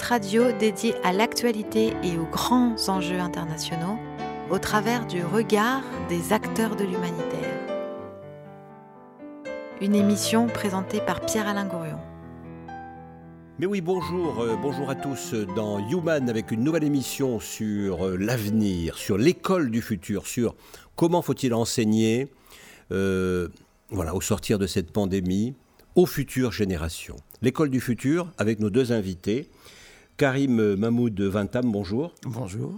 Radio dédié à l'actualité et aux grands enjeux internationaux au travers du regard des acteurs de l'humanitaire. Une émission présentée par Pierre-Alain Gourion. Mais oui, bonjour, euh, bonjour à tous dans Human avec une nouvelle émission sur euh, l'avenir, sur l'école du futur, sur comment faut-il enseigner euh, voilà, au sortir de cette pandémie aux futures générations. L'école du futur avec nos deux invités, Karim Mahmoud Vintam, bonjour. Bonjour.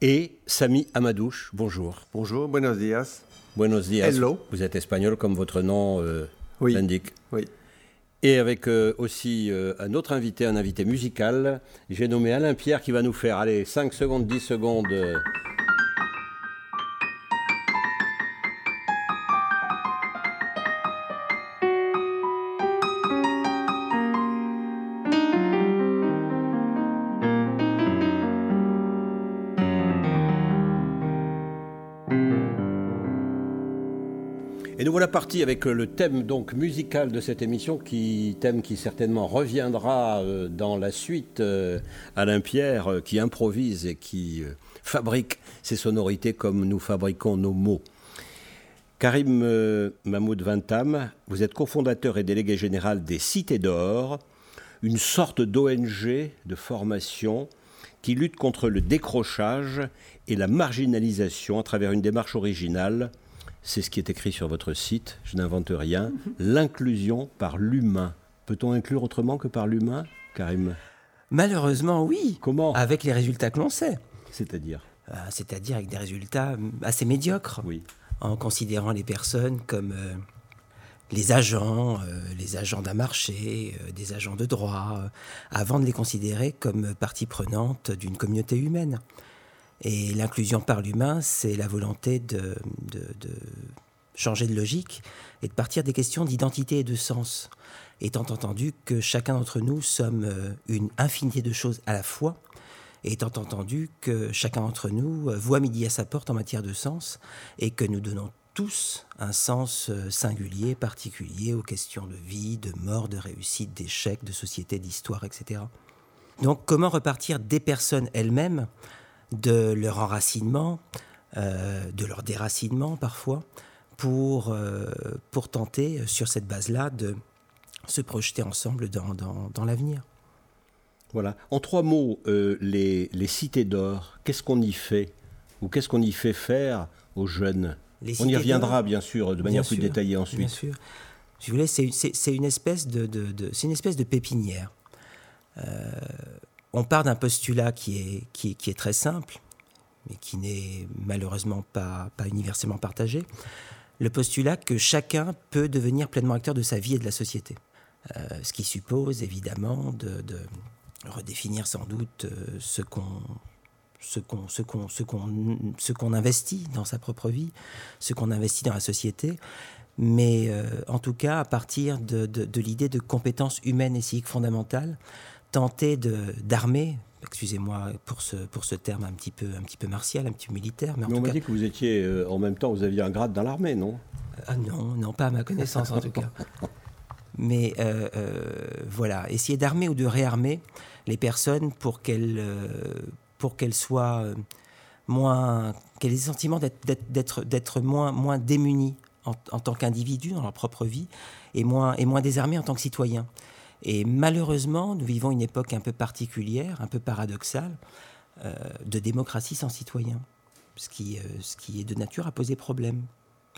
Et Sami Amadouche, bonjour. Bonjour, buenos días. Buenos días. Hello. Vous êtes espagnol comme votre nom euh, Oui. l'indique. Oui. Et avec euh, aussi euh, un autre invité, un invité musical. J'ai nommé Alain Pierre qui va nous faire, allez, 5 secondes, 10 secondes. Voilà partis avec euh, le thème donc musical de cette émission, qui thème qui certainement reviendra euh, dans la suite. euh, Alain Pierre qui improvise et qui fabrique ses sonorités comme nous fabriquons nos mots. Karim Mahmoud Vintam, vous êtes cofondateur et délégué général des Cités d'Or, une sorte d'ONG de formation qui lutte contre le décrochage et la marginalisation à travers une démarche originale. C'est ce qui est écrit sur votre site, je n'invente rien. L'inclusion par l'humain. Peut-on inclure autrement que par l'humain, Karim? Malheureusement, oui. Comment? Avec les résultats que l'on sait. C'est-à-dire? Euh, C'est-à-dire avec des résultats assez médiocres. Oui. En considérant les personnes comme euh, les agents, euh, les agents d'un marché, des agents de droit, avant de les considérer comme partie prenante d'une communauté humaine. Et l'inclusion par l'humain, c'est la volonté de, changer de logique et de partir des questions d'identité et de sens. Étant entendu que chacun d'entre nous sommes euh, une infinité de choses à la fois, étant entendu que chacun d'entre nous euh, voit midi à sa porte en matière de sens, et que nous donnons tous un sens euh, singulier, particulier aux questions de vie, de mort, de réussite, d'échec, de société, d'histoire, etc. Donc comment repartir des personnes elles-mêmes, de leur enracinement, euh, de leur déracinement parfois, pour, euh, pour tenter, euh, sur cette base-là, de se projeter ensemble dans, dans, dans l'avenir. Voilà. En trois mots, euh, les, les cités d'or, qu'est-ce qu'on y fait Ou qu'est-ce qu'on y fait faire aux jeunes? Les On y reviendra, bien sûr, de manière Bien plus sûr, détaillée Bien ensuite. sûr. Si vous voulez, c'est une espèce de, de- de- c'est une espèce de pépinière. Euh, on part d'un postulat qui est, qui, est- très simple, mais qui n'est malheureusement pas, pas universellement partagé. Le postulat que chacun peut devenir pleinement acteur de sa vie et de la société. Euh, ce qui suppose évidemment de, de redéfinir sans doute euh, ce qu'on ce qu'on ce qu'on ce qu'on ce qu'on investit dans sa propre vie, ce qu'on investit dans la société, mais euh, en tout cas à partir de, de- de l'idée de compétences humaines et civiques fondamentales, tenter de d'armer, excusez-moi pour ce pour ce terme un petit peu un petit peu martial, un petit peu militaire, mais en Mais on m'a dit que vous étiez, euh, en même temps, vous aviez un grade dans l'armée, non? Ah non, non, pas à ma connaissance en tout cas. Mais euh, euh, voilà, essayer d'armer ou de réarmer les personnes pour qu'elles pour qu'elles soient moins, qu'elles aient le sentiment d'être- moins moins démunies en, en tant qu'individus dans leur propre vie et moins et moins désarmés en tant que citoyens. Et malheureusement, nous vivons une époque un peu particulière, un peu paradoxale, euh, de démocratie sans citoyens, ce qui, euh, ce qui est de nature à poser problème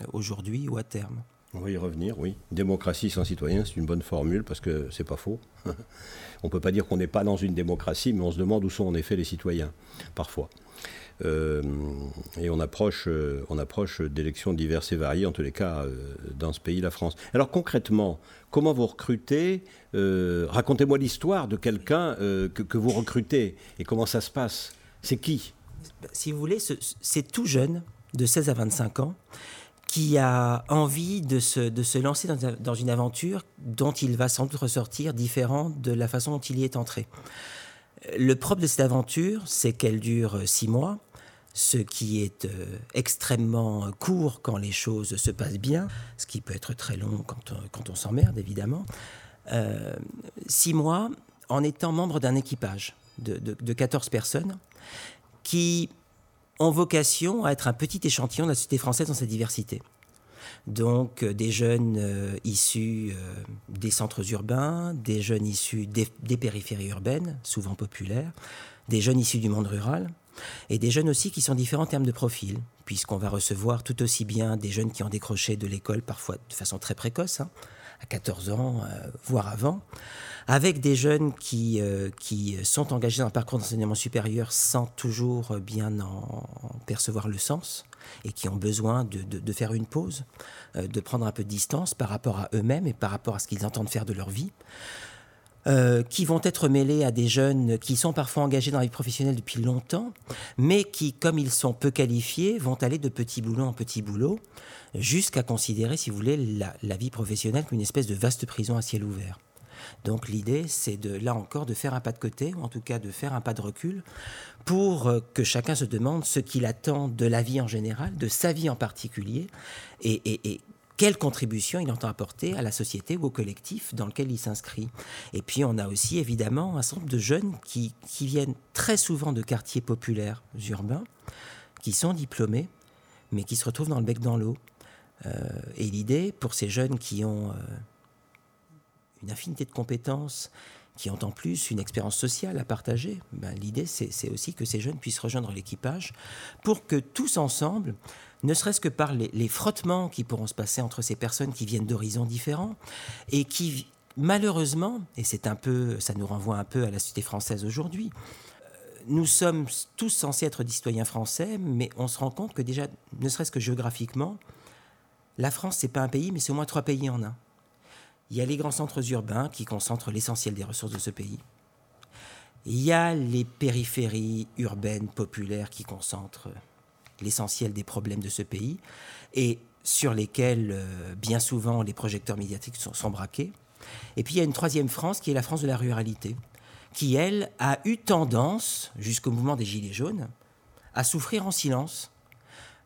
euh, aujourd'hui ou à terme. On va y revenir, oui. Démocratie sans citoyens, c'est une bonne formule parce que c'est pas faux. on peut pas dire qu'on n'est pas dans une démocratie, mais on se demande où sont en effet les citoyens, parfois. Euh, et on approche, euh, on approche d'élections diverses et variées, en tous les cas, euh, dans ce pays, la France. Alors concrètement, comment vous recrutez Racontez-moi l'histoire de quelqu'un que, vous recrutez et comment ça se passe? C'est qui? Si vous voulez, ce- c'est tout jeune, de 16 à 25 ans, qui a envie de se, lancer dans, dans une aventure dont il va sans doute ressortir différent de la façon dont il y est entré. Le propre de cette aventure, c'est qu'elle dure six mois, ce qui est euh, extrêmement court quand les choses se passent bien, ce qui peut être très long quand on, quand on s'emmerde, évidemment. six mois en étant membre d'un équipage de, de, 14 personnes qui ont vocation à être un petit échantillon de la société française dans sa diversité. Donc des jeunes issus des centres urbains, des jeunes issus des, périphéries urbaines, souvent populaires, des jeunes issus du monde rural, et des jeunes aussi qui sont différents en termes de profil, puisqu'on va recevoir tout aussi bien des jeunes qui ont décroché de l'école, parfois de façon très précoce, hein, à 14 ans, euh, voire avant, avec des jeunes qui, euh, qui sont engagés dans un parcours d'enseignement supérieur sans toujours bien en percevoir le sens et qui ont besoin de, de, faire une pause, euh, de prendre un peu de distance par rapport à eux-mêmes et par rapport à ce qu'ils entendent faire de leur vie. Euh, qui vont être mêlés à des jeunes qui sont parfois engagés dans la vie professionnelle depuis longtemps, mais qui, comme ils sont peu qualifiés, vont aller de petit boulot en petit boulot, jusqu'à considérer, si vous voulez, la, vie professionnelle comme une espèce de vaste prison à ciel ouvert. Donc l'idée, c'est de, là encore, de faire un pas de côté, ou en tout cas de faire un pas de recul, pour euh, que chacun se demande ce qu'il attend de la vie en général, de sa vie en particulier, et, et quelle contribution il entend apporter à la société ou au collectif dans lequel il s'inscrit. Et puis on a aussi évidemment un certain nombre de jeunes qui, viennent très souvent de quartiers populaires urbains, qui sont diplômés, mais qui se retrouvent dans le bec dans l'eau. Euh, et l'idée pour ces jeunes qui ont euh, une infinité de compétences, qui ont en plus une expérience sociale à partager, ben, l'idée c'est aussi que ces jeunes puissent rejoindre l'équipage pour que tous ensemble, ne serait-ce que par les, frottements qui pourront se passer entre ces personnes qui viennent d'horizons différents et qui, malheureusement, et c'est un peu, ça nous renvoie un peu à la société française aujourd'hui, euh, nous sommes tous censés être des citoyens français, mais on se rend compte que déjà, ne serait-ce que géographiquement, la France, c'est pas un pays, mais c'est au moins trois pays en un. Il y a les grands centres urbains qui concentrent l'essentiel des ressources de ce pays. Il y a les périphéries urbaines populaires qui concentrent l'essentiel des problèmes de ce pays et sur lesquels euh, bien souvent les projecteurs médiatiques sont, braqués. Et puis il y a une troisième France qui est la France de la ruralité, qui elle a eu tendance, jusqu'au mouvement des Gilets jaunes, à souffrir en silence.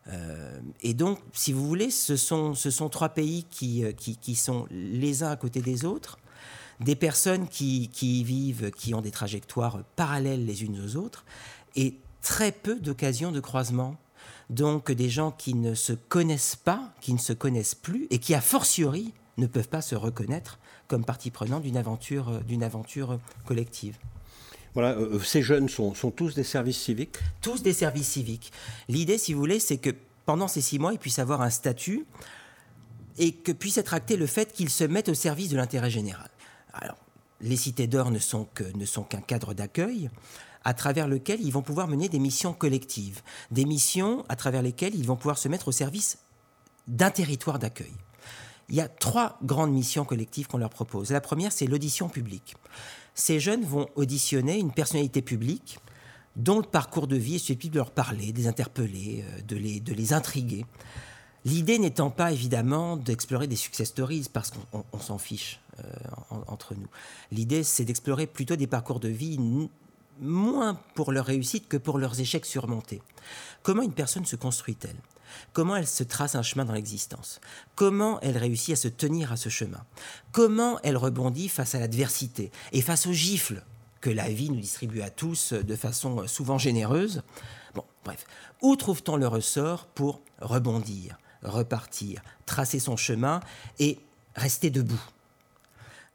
Euh, et donc, si vous voulez, ce sont, ce sont trois pays qui, euh, qui, qui, sont les uns à côté des autres, des personnes qui, qui y vivent, qui ont des trajectoires parallèles les unes aux autres, et très peu d'occasions de croisement donc des gens qui ne se connaissent pas, qui ne se connaissent plus, et qui, a fortiori, ne peuvent pas se reconnaître comme partie prenante d'une aventure, euh, d'une aventure collective. Voilà, euh, ces jeunes sont, tous des services civiques? Tous des services civiques. L'idée, si vous voulez, c'est que pendant ces six mois, ils puissent avoir un statut et que puisse être acté le fait qu'ils se mettent au service de l'intérêt général. Alors, les cités d'or ne sont qu'un cadre d'accueil à travers lequel ils vont pouvoir mener des missions collectives, des missions à travers lesquelles ils vont pouvoir se mettre au service d'un territoire d'accueil. Il y a trois grandes missions collectives qu'on leur propose. La première, c'est l'audition publique. Ces jeunes vont auditionner une personnalité publique dont le parcours de vie est susceptible de leur parler, de les interpeller, euh, de les, de les intriguer. L'idée n'étant pas évidemment d'explorer des success stories parce qu'on s'en fiche euh, entre nous. L'idée c'est d'explorer plutôt des parcours de vie moins pour leur réussite que pour leurs échecs surmontés. Comment une personne se construit-elle? Comment elle se trace un chemin dans l'existence? Comment elle réussit à se tenir à ce chemin? Comment elle rebondit face à l'adversité et face aux gifles que la vie nous distribue à tous de façon souvent généreuse? Bon, bref, où trouve-t-on le ressort pour rebondir, repartir, tracer son chemin et rester debout?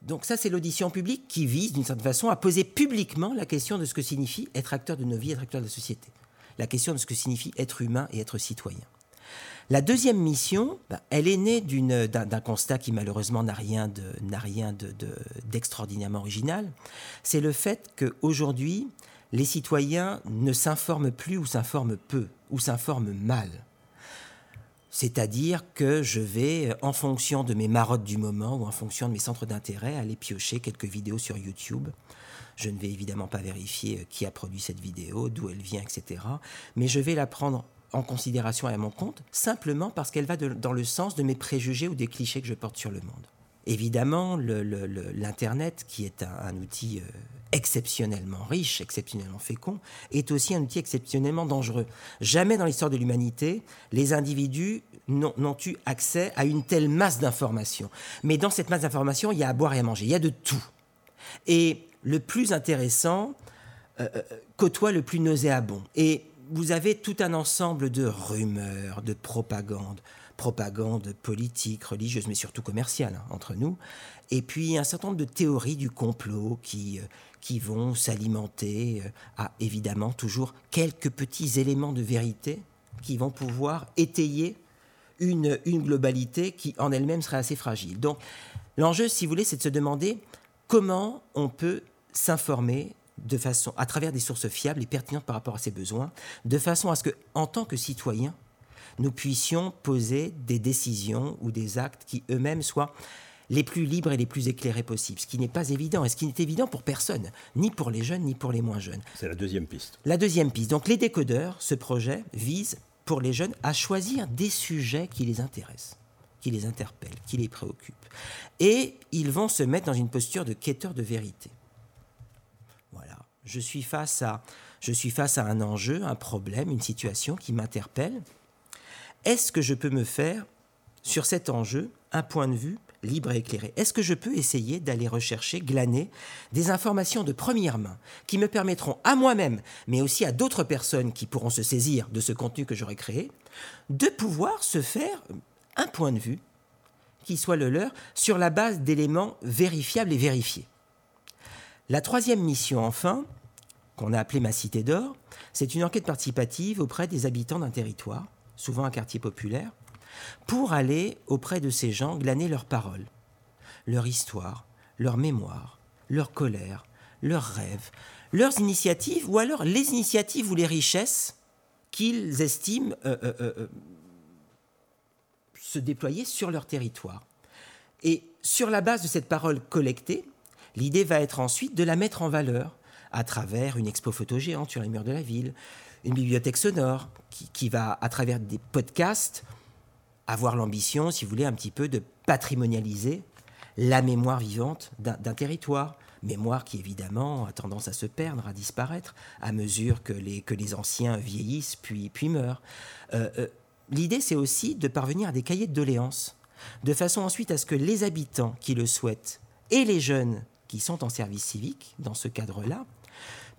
Donc ça, c'est l'audition publique qui vise, d'une certaine façon, à poser publiquement la question de ce que signifie être acteur de nos vies, être acteur de la société. La question de ce que signifie être humain et être citoyen. La deuxième mission, bah, elle est née d'un constat qui malheureusement n'a rien d'extraordinairement original. C'est le fait qu'aujourd'hui, les citoyens ne s'informent plus ou s'informent peu, ou s'informent mal. C'est-à-dire que je vais, en fonction de mes marottes du moment ou en fonction de mes centres d'intérêt, aller piocher quelques vidéos sur YouTube. Je ne vais évidemment pas vérifier euh, qui a produit cette vidéo, d'où elle vient, etc. Mais je vais la prendre en considération et à mon compte, simplement parce qu'elle va dans le sens de mes préjugés ou des clichés que je porte sur le monde. Évidemment, l'Internet, qui est un, outil euh, exceptionnellement riche, exceptionnellement fécond, est aussi un outil exceptionnellement dangereux. Jamais dans l'histoire de l'humanité, les individus n'ont eu accès à une telle masse d'informations? Mais dans cette masse d'informations, il y a à boire et à manger, il y a de tout. Et le plus intéressant euh, euh, côtoie le plus nauséabond. Et vous avez tout un ensemble de rumeurs, de propagande, propagande politique, religieuse, mais surtout commerciale hein, entre nous, et puis un certain nombre de théories du complot qui, euh, qui vont s'alimenter à évidemment toujours quelques petits éléments de vérité qui vont pouvoir étayer une, une globalité qui en elle-même serait assez fragile. Donc l'enjeu, si vous voulez, c'est de se demander comment on peut s'informer de façon, à travers des sources fiables et pertinentes par rapport à ses besoins, de façon à ce que, en tant que citoyens, nous puissions poser des décisions ou des actes qui eux-mêmes soient les plus libres et les plus éclairés possibles, ce qui n'est pas évident, et ce qui n'est évident pour personne, ni pour les jeunes, ni pour les moins jeunes. C'est la deuxième piste. La deuxième piste. Donc les décodeurs, ce projet vise, pour les jeunes, à choisir des sujets qui les intéressent, qui les interpellent, qui les préoccupent. Et ils vont se mettre dans une posture de quêteur de vérité. Voilà. Je suis face à, je suis face à un enjeu, un problème, une situation qui m'interpelle. Est-ce que je peux me faire, sur cet enjeu, un point de vue libre et éclairé Est-ce que je peux essayer d'aller rechercher, glaner des informations de première main qui me permettront à moi-même, mais aussi à d'autres personnes qui pourront se saisir de ce contenu que j'aurai créé, de pouvoir se faire un point de vue qui soit le leur sur la base d'éléments vérifiables et vérifiés? La troisième mission, enfin, qu'on a appelée Ma Cité d'Or, c'est une enquête participative auprès des habitants d'un territoire, souvent un quartier populaire, pour aller auprès de ces gens glaner leurs paroles, leur histoire, leur mémoire, leur colère, leurs rêves, leurs initiatives, ou alors les initiatives ou les richesses qu'ils estiment euh, euh, euh, se déployer sur leur territoire. Et sur la base de cette parole collectée, l'idée va être ensuite de la mettre en valeur à travers une expo photo géante sur les murs de la ville, une bibliothèque sonore qui, qui va, à travers des podcasts, avoir l'ambition, si vous voulez, un petit peu de patrimonialiser la mémoire vivante d'un territoire. Mémoire qui, évidemment, a tendance à se perdre, à disparaître, à mesure que les, anciens vieillissent puis, puis meurent. Euh, euh, l'idée, c'est aussi de parvenir à des cahiers de doléances, de façon ensuite à ce que les habitants qui le souhaitent et les jeunes qui sont en service civique, dans ce cadre-là,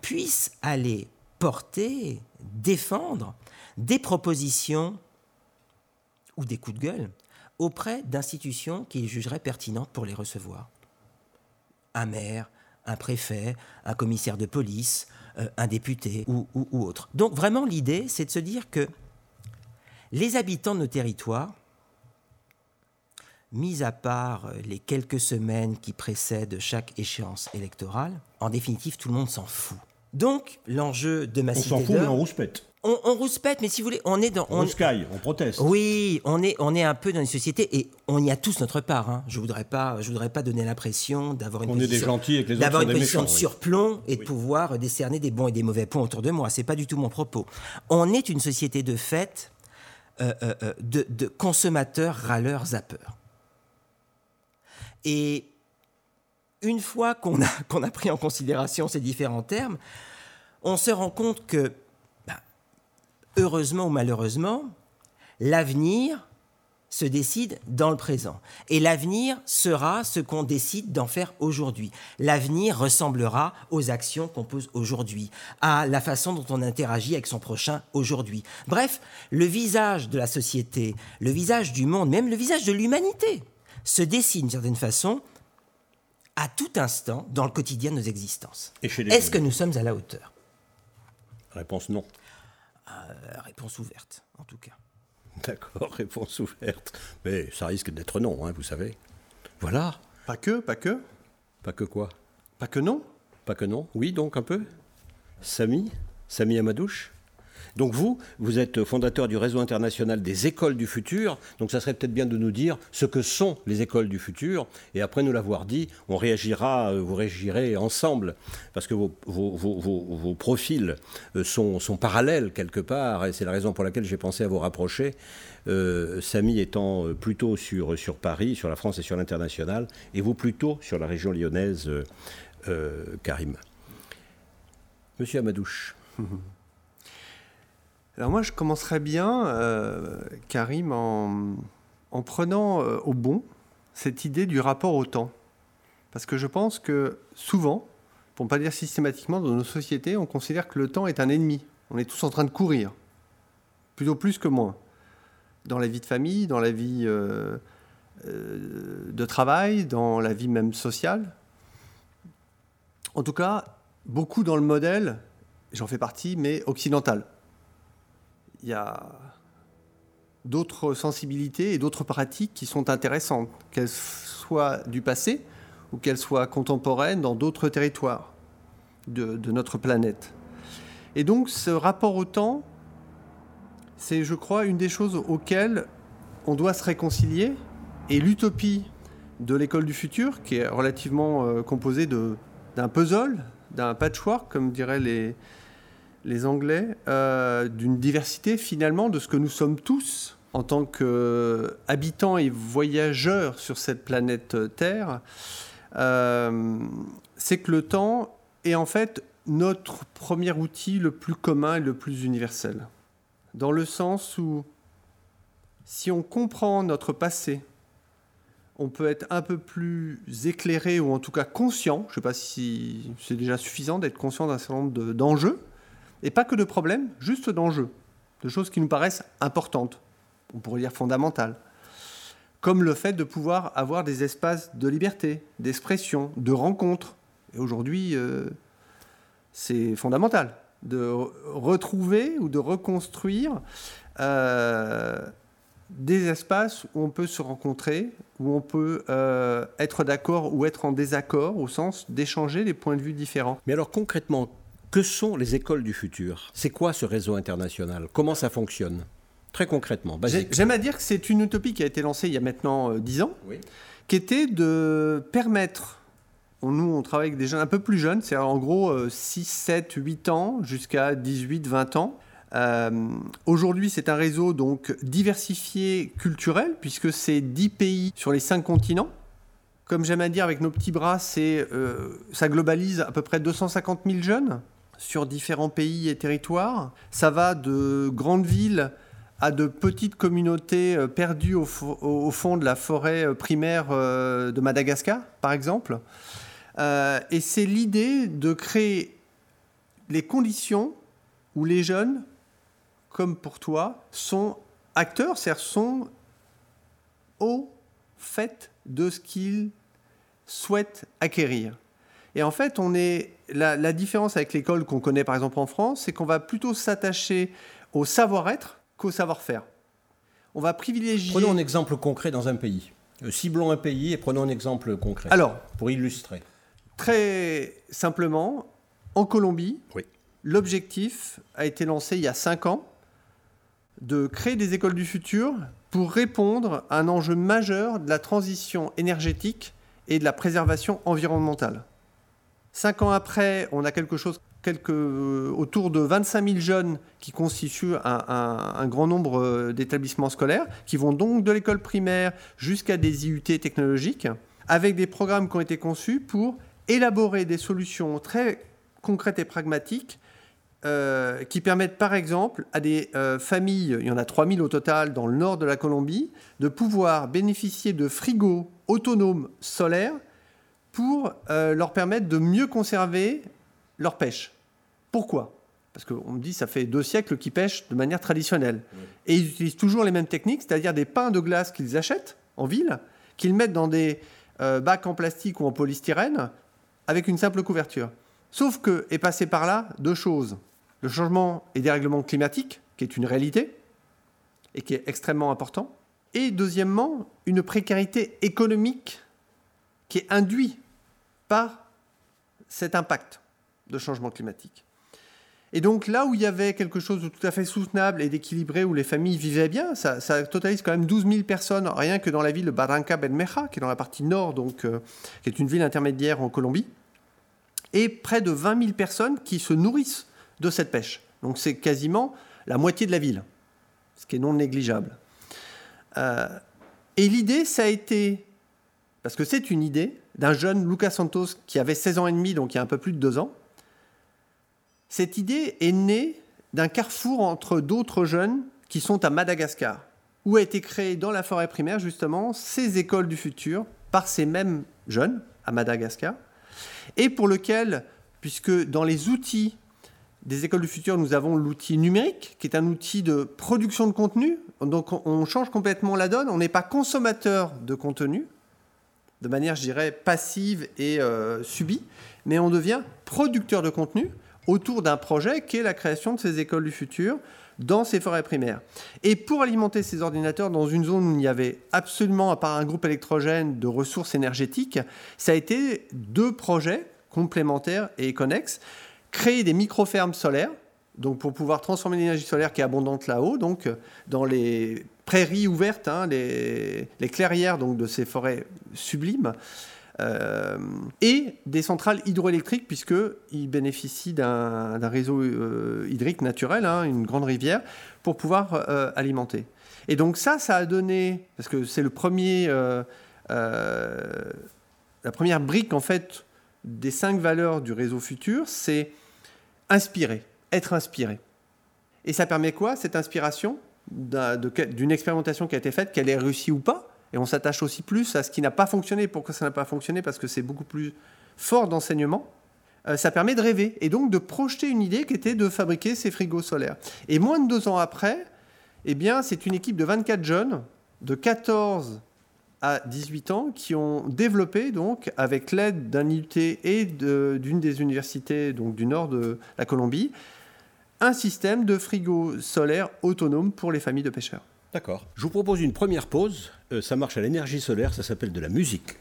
puissent aller porter, défendre des propositions ou des coups de gueule auprès d'institutions qu'ils jugeraient pertinentes pour les recevoir. Un maire, un préfet, un commissaire de police, euh, un député ou, ou autre. Donc vraiment l'idée, c'est de se dire que les habitants de nos territoires, mis à part les quelques semaines qui précèdent chaque échéance électorale, en définitive, tout le monde s'en fout. Donc, l'enjeu de ma On s'en fout, mais on rouspète on, on, rouspète, mais si vous voulez, on est dans. On, on, on proteste. Oui, on est, on est un peu dans une société et on y a tous notre part. Hein. Je voudrais pas, je voudrais pas donner l'impression d'avoir une on position, est des gentils avec les autres d'avoir une position méchants, de surplomb et oui. de pouvoir décerner des bons et des mauvais points autour de moi. C'est pas du tout mon propos. On est une société de fait, euh, euh, de, de consommateurs, râleurs, zappeurs. Et une fois qu'on a, qu'on a pris en considération ces différents termes, on se rend compte que heureusement ou malheureusement, l'avenir se décide dans le présent. Et l'avenir sera ce qu'on décide d'en faire aujourd'hui. L'avenir ressemblera aux actions qu'on pose aujourd'hui, à la façon dont on interagit avec son prochain aujourd'hui. Bref, le visage de la société, le visage du monde, même le visage de l'humanité, se dessine d'une certaine façon à tout instant dans le quotidien de nos existences. Est-ce que nous sommes à la hauteur? Réponse non. Euh, réponse ouverte, en tout cas. D'accord, réponse ouverte. Mais ça risque d'être non, hein, vous savez. Voilà. Pas que, pas que. Pas que quoi? Pas que non Pas que non Oui, donc un peu Samy? Samy Amadouche? Donc vous, vous êtes fondateur du réseau international des écoles du futur, donc ça serait peut-être bien de nous dire ce que sont les écoles du futur, et après nous l'avoir dit, on réagira, vous réagirez ensemble, parce que vos, profils sont, sont, parallèles quelque part, et c'est la raison pour laquelle j'ai pensé à vous rapprocher. Euh, Samy étant plutôt sur, Paris, sur la France et sur l'international, et vous plutôt sur la région lyonnaise, euh, Karim. Monsieur Amadouche. Alors moi, je commencerais bien, euh, Karim, en, en prenant euh, au bon cette idée du rapport au temps. Parce que je pense que souvent, pour ne pas dire systématiquement, dans nos sociétés, on considère que le temps est un ennemi. On est tous en train de courir, plutôt plus que moins. Dans la vie de famille, dans la vie euh, de travail, dans la vie même sociale. En tout cas, beaucoup dans le modèle, j'en fais partie, mais occidental. Il y a d'autres sensibilités et d'autres pratiques qui sont intéressantes, qu'elles soient du passé ou qu'elles soient contemporaines dans d'autres territoires de, notre planète. Et donc ce rapport au temps, c'est, je crois, une des choses auxquelles on doit se réconcilier. Et l'utopie de l'école du futur, qui est relativement euh, composée d'un puzzle, d'un patchwork, comme diraient les, les Anglais, euh, d'une diversité finalement de ce que nous sommes tous en tant qu'habitants et voyageurs sur cette planète Terre, euh, c'est que le temps est en fait notre premier outil le plus commun et le plus universel. Dans le sens où si on comprend notre passé, on peut être un peu plus éclairé ou en tout cas conscient, je ne sais pas si c'est déjà suffisant d'être conscient d'un certain nombre d'enjeux, et pas que de problèmes, juste d'enjeux, de choses qui nous paraissent importantes, on pourrait dire fondamentales, comme le fait de pouvoir avoir des espaces de liberté, d'expression, de rencontre. Et aujourd'hui, euh, c'est fondamental de retrouver ou de reconstruire euh, des espaces où on peut se rencontrer, où on peut euh, être d'accord ou être en désaccord, au sens d'échanger des points de vue différents. Mais alors concrètement, que sont les écoles du futur? C'est quoi ce réseau international? Comment ça fonctionne? Très concrètement, J'aime à dire que c'est une utopie qui a été lancée il y a maintenant euh, 10 ans, oui. qui était de permettre, nous on travaille avec des jeunes un peu plus jeunes, c'est en gros euh, 6, 7, 8 ans jusqu'à 18, 20 ans. Euh, Aujourd'hui, c'est un réseau donc diversifié culturel, puisque c'est 10 pays sur les 5 continents. Comme j'aime à dire avec nos petits bras, c'est, euh, ça globalise à peu près 250 000 jeunes sur différents pays et territoires. Ça va de grandes villes à de petites communautés euh, perdues au, fond de la forêt euh, primaire euh, de Madagascar, par exemple. Et c'est l'idée de créer les conditions où les jeunes, comme pour toi, sont acteurs, c'est-à-dire sont au fait de ce qu'ils souhaitent acquérir. Et en fait, on est la, la différence avec l'école qu'on connaît par exemple en France, c'est qu'on va plutôt s'attacher au savoir-être qu'au savoir-faire. On va privilégier. Prenons un exemple concret dans un pays. Euh, ciblons un pays et prenons un exemple concret. Alors, pour illustrer. Très simplement, en Colombie, oui. l'objectif a été lancé il y a cinq ans de créer des écoles du futur pour répondre à un enjeu majeur de la transition énergétique et de la préservation environnementale. Cinq ans après, on a quelque chose euh, autour de 25 000 jeunes qui constituent un, grand nombre euh, d'établissements scolaires, qui vont donc de l'école primaire jusqu'à des IUT technologiques, avec des programmes qui ont été conçus pour élaborer des solutions très concrètes et pragmatiques euh, qui permettent par exemple à des familles, il y en a 3000 au total dans le nord de la Colombie, de pouvoir bénéficier de frigos autonomes solaires pour euh, leur permettre de mieux conserver leur pêche. Pourquoi? Parce qu'on me dit ça fait deux siècles qu'ils pêchent de manière traditionnelle. Oui. Et ils utilisent toujours les mêmes techniques, c'est-à-dire des pains de glace qu'ils achètent en ville, qu'ils mettent dans des euh, bacs en plastique ou en polystyrène avec une simple couverture. Sauf que est passé par là deux choses. Le changement et dérèglement climatique, qui est une réalité et qui est extrêmement important. Et deuxièmement, une précarité économique qui est induite par cet impact de changement climatique. Et donc là où il y avait quelque chose de tout à fait soutenable et d'équilibré, où les familles vivaient bien, ça, totalise quand même 12 000 personnes, rien que dans la ville de Barranca Benmeja, qui est dans la partie nord, donc, euh, qui est une ville intermédiaire en Colombie, et près de 20 000 personnes qui se nourrissent de cette pêche. Donc c'est quasiment la moitié de la ville, ce qui est non négligeable. Euh, et l'idée, ça a été, parce que c'est une idée, d'un jeune Lucas Santos qui avait 16 ans et demi, donc il y a un peu plus de deux ans, cette idée est née d'un carrefour entre d'autres jeunes qui sont à Madagascar, où a été créé dans la forêt primaire justement ces écoles du futur par ces mêmes jeunes à Madagascar, et pour lequel, puisque dans les outils des écoles du futur, nous avons l'outil numérique, qui est un outil de production de contenu. Donc on change complètement la donne. On n'est pas consommateur de contenu, de manière, je dirais, passive et euh, subie, mais on devient producteur de contenu autour d'un projet qui est la création de ces écoles du futur dans ces forêts primaires. Et pour alimenter ces ordinateurs dans une zone où il n'y avait absolument, à part un groupe électrogène, de ressources énergétiques, ça a été deux projets complémentaires et connexes créer des micro-fermes solaires, donc pour pouvoir transformer l'énergie solaire qui est abondante là-haut, donc dans les prairies ouvertes, hein, les, clairières donc, de ces forêts sublimes, euh, et des centrales hydroélectriques, puisqu'ils bénéficient d'un réseau euh, hydrique naturel, hein, une grande rivière, pour pouvoir euh, alimenter. Et donc ça, ça a donné, parce que c'est le premier, la première brique en fait des cinq valeurs du réseau futur, c'est inspirer, être inspiré. Et ça permet quoi, cette inspiration? D'une expérimentation qui a été faite, qu'elle ait réussi ou pas Et on s'attache aussi plus à ce qui n'a pas fonctionné. Pourquoi ça n'a pas fonctionné? Parce que c'est beaucoup plus fort d'enseignement. Euh, ça permet de rêver et donc de projeter une idée qui était de fabriquer ces frigos solaires. Et moins de deux ans après, eh bien, c'est une équipe de 24 jeunes, de 14 à 18 ans qui ont développé, donc, avec l'aide d'un IUT et d'une des universités donc, du nord de la Colombie, un système de frigo solaire autonome pour les familles de pêcheurs. D'accord. Je vous propose une première pause. Euh, ça marche à l'énergie solaire, ça s'appelle de la musique.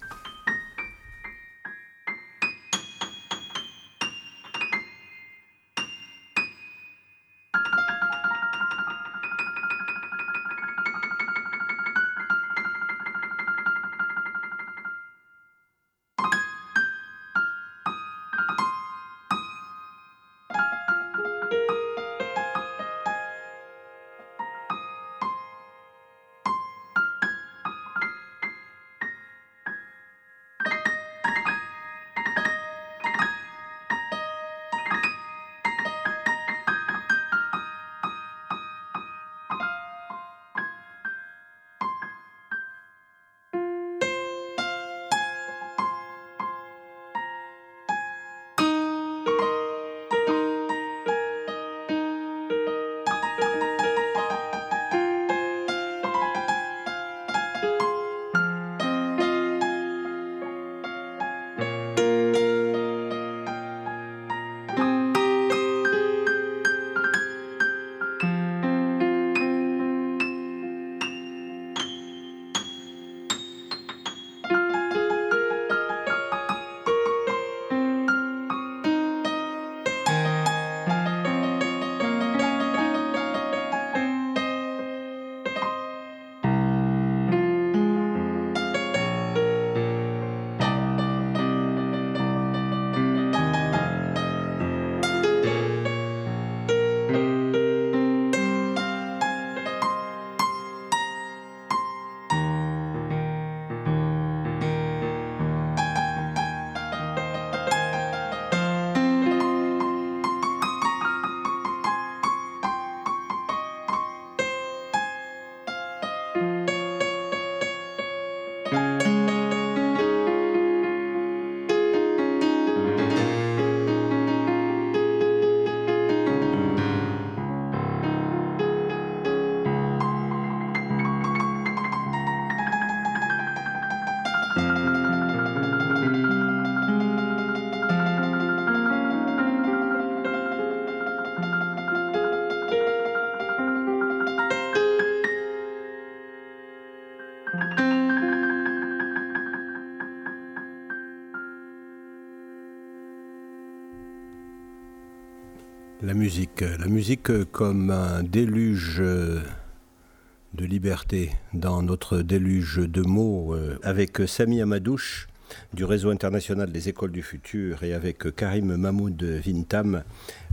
La musique comme un déluge de liberté dans notre déluge de mots euh, avec Sami Amadouche du réseau international des écoles du futur et avec Karim Mahmoud Vintam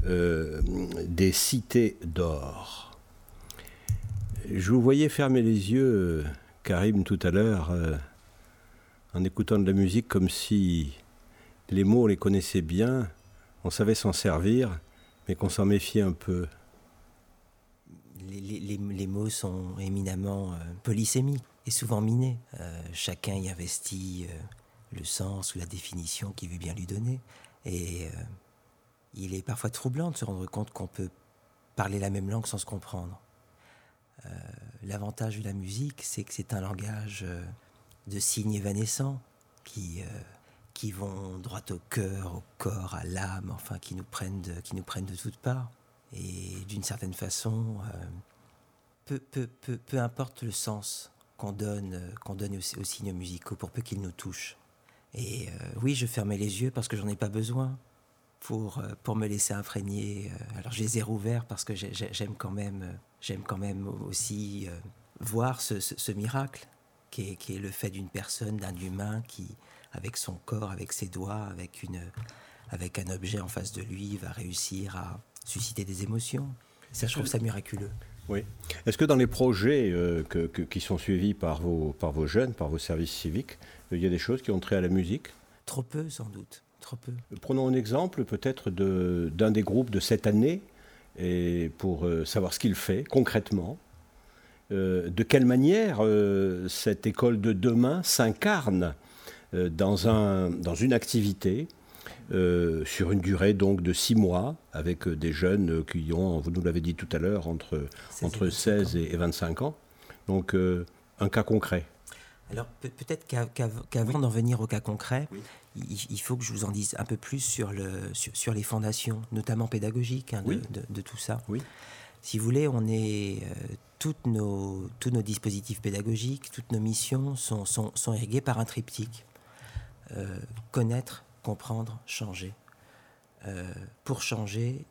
euh, des cités d'or. Je vous voyais fermer les yeux, Karim, tout à l'heure, euh, en écoutant de la musique comme si les mots, on les connaissait bien, on savait s'en servir mais qu'on s'en méfiait un peu. les, mots sont éminemment euh, polysémiques et souvent minés. Euh, chacun y investit le sens ou la définition qu'il veut bien lui donner. Et il est parfois troublant de se rendre compte qu'on peut parler la même langue sans se comprendre. L'avantage de la musique, c'est que c'est un langage de signes évanescents qui qui vont droit au cœur, au corps, à l'âme, enfin qui nous prennent de, qui nous prennent de toutes parts. Et d'une certaine façon, euh, peu, peu, peu, importe le sens qu'on donne, euh, qu'on donne aux, aux, signes musicaux, pour peu qu'ils nous touchent. Et euh, oui, je fermais les yeux parce que j'en ai pas besoin pour, pour me laisser imprégner. Alors je les ai rouverts parce que j'aime quand même, j'aime quand même aussi voir ce, ce, miracle qui est, le fait d'une personne, d'un humain qui, avec son corps, avec ses doigts, avec, une, avec un objet en face de lui, va réussir à susciter des émotions. Ça, je trouve ça miraculeux. Oui. Est-ce que dans les projets euh, que, qui sont suivis par vos, par vos jeunes, par vos services civiques, il y a des choses qui ont trait à la musique? Trop peu, sans doute. Trop peu. Prenons un exemple peut-être d'un des groupes de cette année, et pour euh, savoir ce qu'il fait concrètement. Euh, de quelle manière cette école de demain s'incarne? euh, dans, un, dans une activité euh, sur une durée donc de six mois, avec euh, des jeunes qui ont, vous nous l'avez dit tout à l'heure, entre, 16 entre 16 et 25 ans. Donc un cas concret. Alors peut-être qu'avant d'en venir au cas concret, il, faut que je vous en dise un peu plus sur, le, sur, les fondations, notamment pédagogiques, hein, de, tout ça. Oui. Si vous voulez, on est toutes nos, tous nos dispositifs pédagogiques, toutes nos missions sont, sont, sont irriguées par un triptyque. Euh, connaître, comprendre, changer. Euh, pour changer,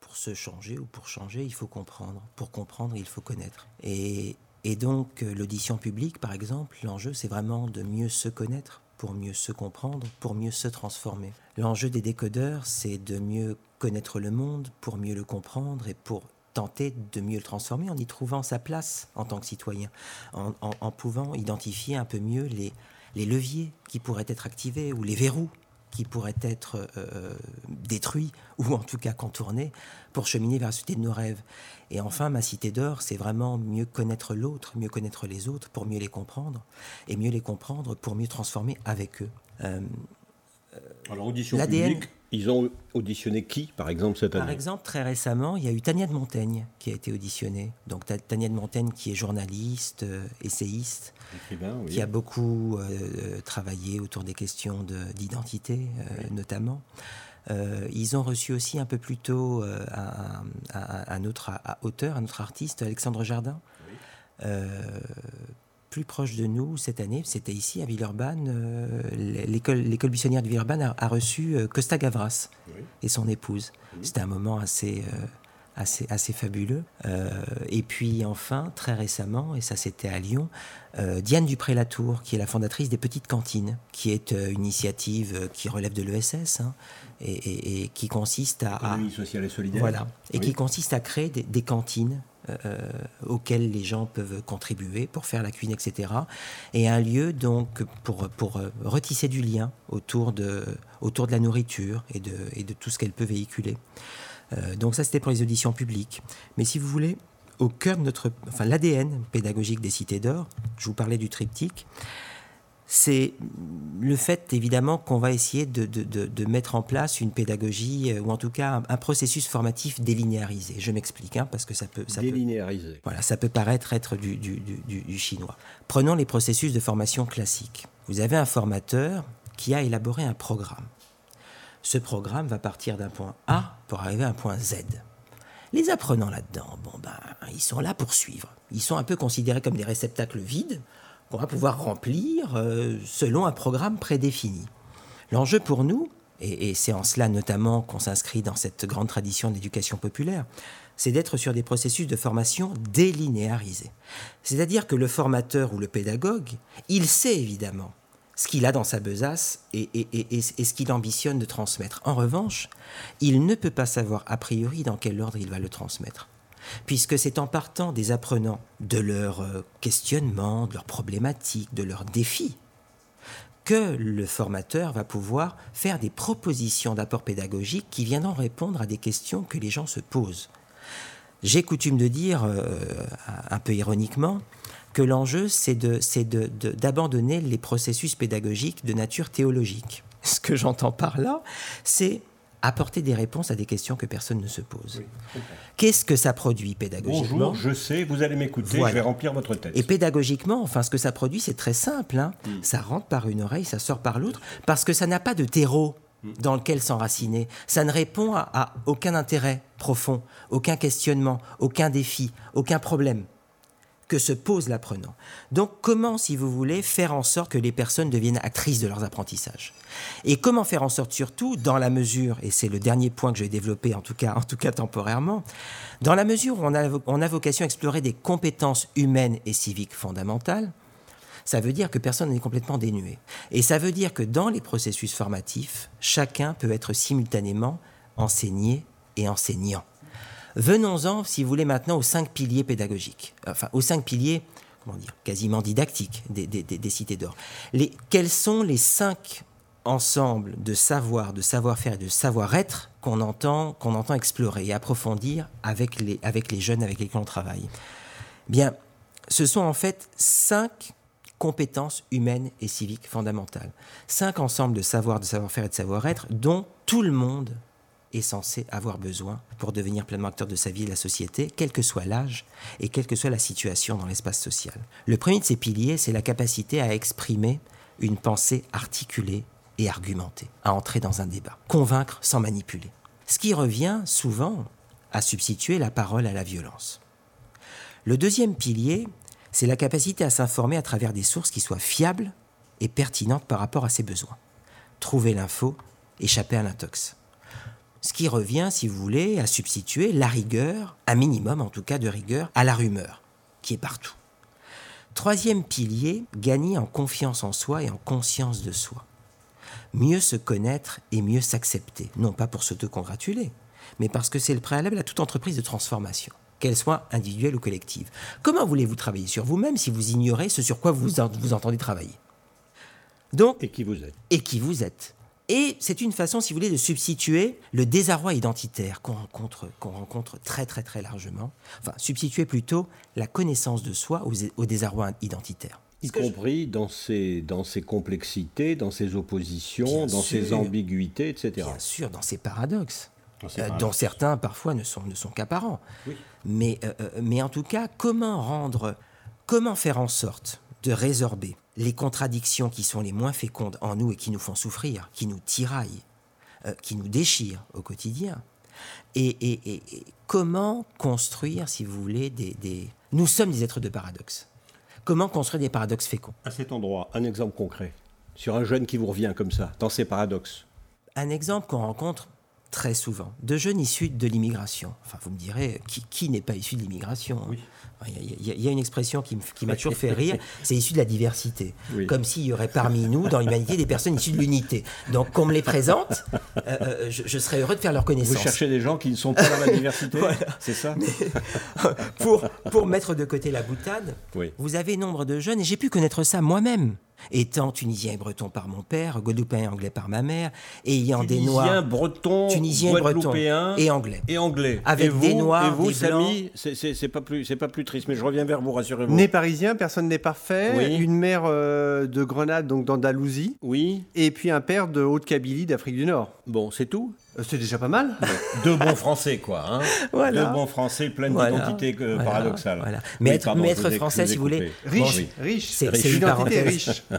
pour se changer ou pour changer, il faut comprendre. Pour comprendre, il faut connaître. Et, donc, euh, l'audition publique, par exemple, l'enjeu, c'est vraiment de mieux se connaître, pour mieux se comprendre, pour mieux se transformer. L'enjeu des décodeurs, c'est de mieux connaître le monde, pour mieux le comprendre et pour tenter de mieux le transformer en y trouvant sa place en tant que citoyen, en, en pouvant identifier un peu mieux les, les leviers qui pourraient être activés ou les verrous qui pourraient être euh, détruits ou en tout cas contournés pour cheminer vers la société de nos rêves. Et enfin, ma cité d'or, c'est vraiment mieux connaître l'autre, mieux connaître les autres pour mieux les comprendre, et mieux les comprendre pour mieux transformer avec eux. Euh, Alors, audition publique, ils ont auditionné qui, par exemple, cette année Par exemple, très récemment, il y a eu Tania de Montaigne qui a été auditionnée. Donc Tania de Montaigne qui est journaliste, euh, essayiste, qui a beaucoup euh, travaillé autour des questions d'identité, euh, notamment. ils ont reçu aussi un peu plus tôt un, autre auteur, un autre artiste, Alexandre Jardin, plus proche de nous cette année, c'était ici à Villeurbanne. Euh, l'école, buissonnière de Villeurbanne a, reçu euh, Costa Gavras et son épouse. C'était un moment assez, euh, assez, assez fabuleux. et puis enfin, très récemment, et ça c'était à Lyon, Diane Dupré-Latour, qui est la fondatrice des Petites Cantines, qui est une initiative qui relève de l'ESS hein, et, qui consiste à... sociale et solidaire. Voilà, et qui consiste à créer des cantines euh, auxquels les gens peuvent contribuer pour faire la cuisine, etc. Et un lieu donc pour, pour euh, retisser du lien autour de, autour de la nourriture et de, et de tout ce qu'elle peut véhiculer. Euh, donc ça c'était pour les auditions publiques. Mais si vous voulez, au cœur de notre, enfin l'ADN pédagogique des cités d'or, je vous parlais du triptyque, c'est le fait évidemment qu'on va essayer de, mettre en place une pédagogie euh, ou en tout cas un, processus formatif délinéarisé. Je m'explique hein, parce que ça peut, ça délinéarisé. voilà, ça peut paraître être du, chinois. Prenons les processus de formation classiques. Vous avez un formateur qui a élaboré un programme. Ce programme va partir d'un point A pour arriver à un point Z. Les apprenants là-dedans, bon ben, ils sont là pour suivre. Ils sont un peu considérés comme des réceptacles vides qu'on va pouvoir remplir euh, selon un programme prédéfini. L'enjeu pour nous, et, c'est en cela notamment qu'on s'inscrit dans cette grande tradition d'éducation populaire, c'est d'être sur des processus de formation délinéarisés. C'est-à-dire que le formateur ou le pédagogue, il sait évidemment ce qu'il a dans sa besace et, et, ce qu'il ambitionne de transmettre. En revanche, il ne peut pas savoir a priori dans quel ordre il va le transmettre puisque c'est en partant des apprenants, de leurs euh, questionnements, de leurs problématiques, de leurs défis, que le formateur va pouvoir faire des propositions d'apport pédagogique qui viendront répondre à des questions que les gens se posent. j'ai coutume de dire, euh, un peu ironiquement, que l'enjeu, c'est d'abandonner de, les processus pédagogiques de nature théologique. Ce que j'entends par là, c'est apporter des réponses à des questions que personne ne se pose. Qu'est-ce que ça produit pédagogiquement? Bonjour, je sais, vous allez m'écouter, je vais remplir votre tête. Et pédagogiquement, enfin, ce que ça produit, c'est très simple. Hein. Hmm. Ça rentre par une oreille, ça sort par l'autre, parce que ça n'a pas de terreau hmm. dans lequel s'enraciner. Ça ne répond à aucun intérêt profond, aucun questionnement, aucun défi, aucun problème que se pose l'apprenant. Donc comment, si vous voulez, faire en sorte que les personnes deviennent actrices de leurs apprentissages? Et comment faire en sorte surtout, dans la mesure, et c'est le dernier point que je vais développer en tout cas, en tout cas temporairement, dans la mesure où on on a vocation à explorer des compétences humaines et civiques fondamentales, ça veut dire que personne n'est complètement dénué. Et ça veut dire que dans les processus formatifs, chacun peut être simultanément enseigné et enseignant. Venons-en, si vous voulez, maintenant aux cinq piliers pédagogiques, enfin aux cinq piliers, comment dire, quasiment didactiques des, cités d'or. quels sont les cinq ensembles de savoir, de savoir-faire et de savoir-être qu'on entend, qu'on entend explorer et approfondir avec les, avec les jeunes avec lesquels on travaille? Bien, ce sont en fait cinq compétences humaines et civiques fondamentales. Cinq ensembles de savoir, de savoir-faire et de savoir-être dont tout le monde est censé avoir besoin pour devenir pleinement acteur de sa vie et de la société, quel que soit l'âge et quelle que soit la situation dans l'espace social. Le premier de ces piliers, c'est la capacité à exprimer une pensée articulée et argumentée, à entrer dans un débat, convaincre sans manipuler. Ce qui revient souvent à substituer la parole à la violence. Le deuxième pilier, c'est la capacité à s'informer à travers des sources qui soient fiables et pertinentes par rapport à ses besoins. Trouver l'info, échapper à l'intox. Ce qui revient, si vous voulez, à substituer la rigueur, un minimum en tout cas de rigueur, à la rumeur, qui est partout. Troisième pilier, gagner en confiance en soi et en conscience de soi. Mieux se connaître et mieux s'accepter, non pas pour se congratuler, mais parce que c'est le préalable à toute entreprise de transformation, qu'elle soit individuelle ou collective. Comment voulez-vous travailler sur vous-même si vous ignorez ce sur quoi vous, vous entendez travailler? Donc, et qui vous êtes? Et qui vous êtes et c'est une façon, si vous voulez, de substituer le désarroi identitaire qu'on rencontre, qu'on rencontre très très très largement. Enfin, substituer plutôt la connaissance de soi au, désarroi identitaire. Y compris dans, ses, dans ses complexités, dans ses oppositions, dans ses ambiguïtés, etc. Bien sûr, dans ses paradoxes. Euh, dont certains parfois ne sont, ne sont qu'apparents. Mais, euh, euh, mais en tout cas, comment rendre, comment faire en sorte de résorber les contradictions qui sont les moins fécondes en nous et qui nous font souffrir, qui nous tiraillent, euh, qui nous déchirent au quotidien. Et, comment construire, si vous voulez, des, Nous sommes des êtres de paradoxe. Comment construire des paradoxes féconds? À cet endroit, un exemple concret, sur un jeune qui vous revient comme ça, dans ces paradoxes. Un exemple qu'on rencontre très souvent, de jeunes issus de l'immigration. Enfin, vous me direz, qui, n'est pas issu de l'immigration hein il y, a une expression qui, m'a toujours fait rire, c'est issu de la diversité. Comme s'il y aurait parmi nous, dans l'humanité, des personnes issues de l'unité. Donc qu'on me les présente, euh, euh, je, serais heureux de faire leur connaissance. Vous cherchez des gens qui ne sont pas dans la diversité C'est ça pour, pour mettre de côté la boutade, vous avez nombre de jeunes, et j'ai pu connaître ça moi-même étant tunisien et breton par mon père, guadeloupéen et anglais par ma mère, ayant tunisien, des noirs. breton, tunisien, breton et anglais. Et anglais. Avec vous, des noirs. Et vous, Samy, c'est pas plus, c'est pas plus triste, mais je reviens vers vous, rassurez-vous. Né parisien, personne n'est parfait. Une mère euh, de Grenade, donc d'Andalousie. Oui. Et puis un père de Haute-Kabylie, d'Afrique du Nord. Bon, c'est tout. Euh, c'est déjà pas mal. Deux bons Français, quoi. Hein. Deux bons Français, plein d'identités paradoxales. Mais, être, français, si vous voulez. Riche, riche. C'est une identité riche.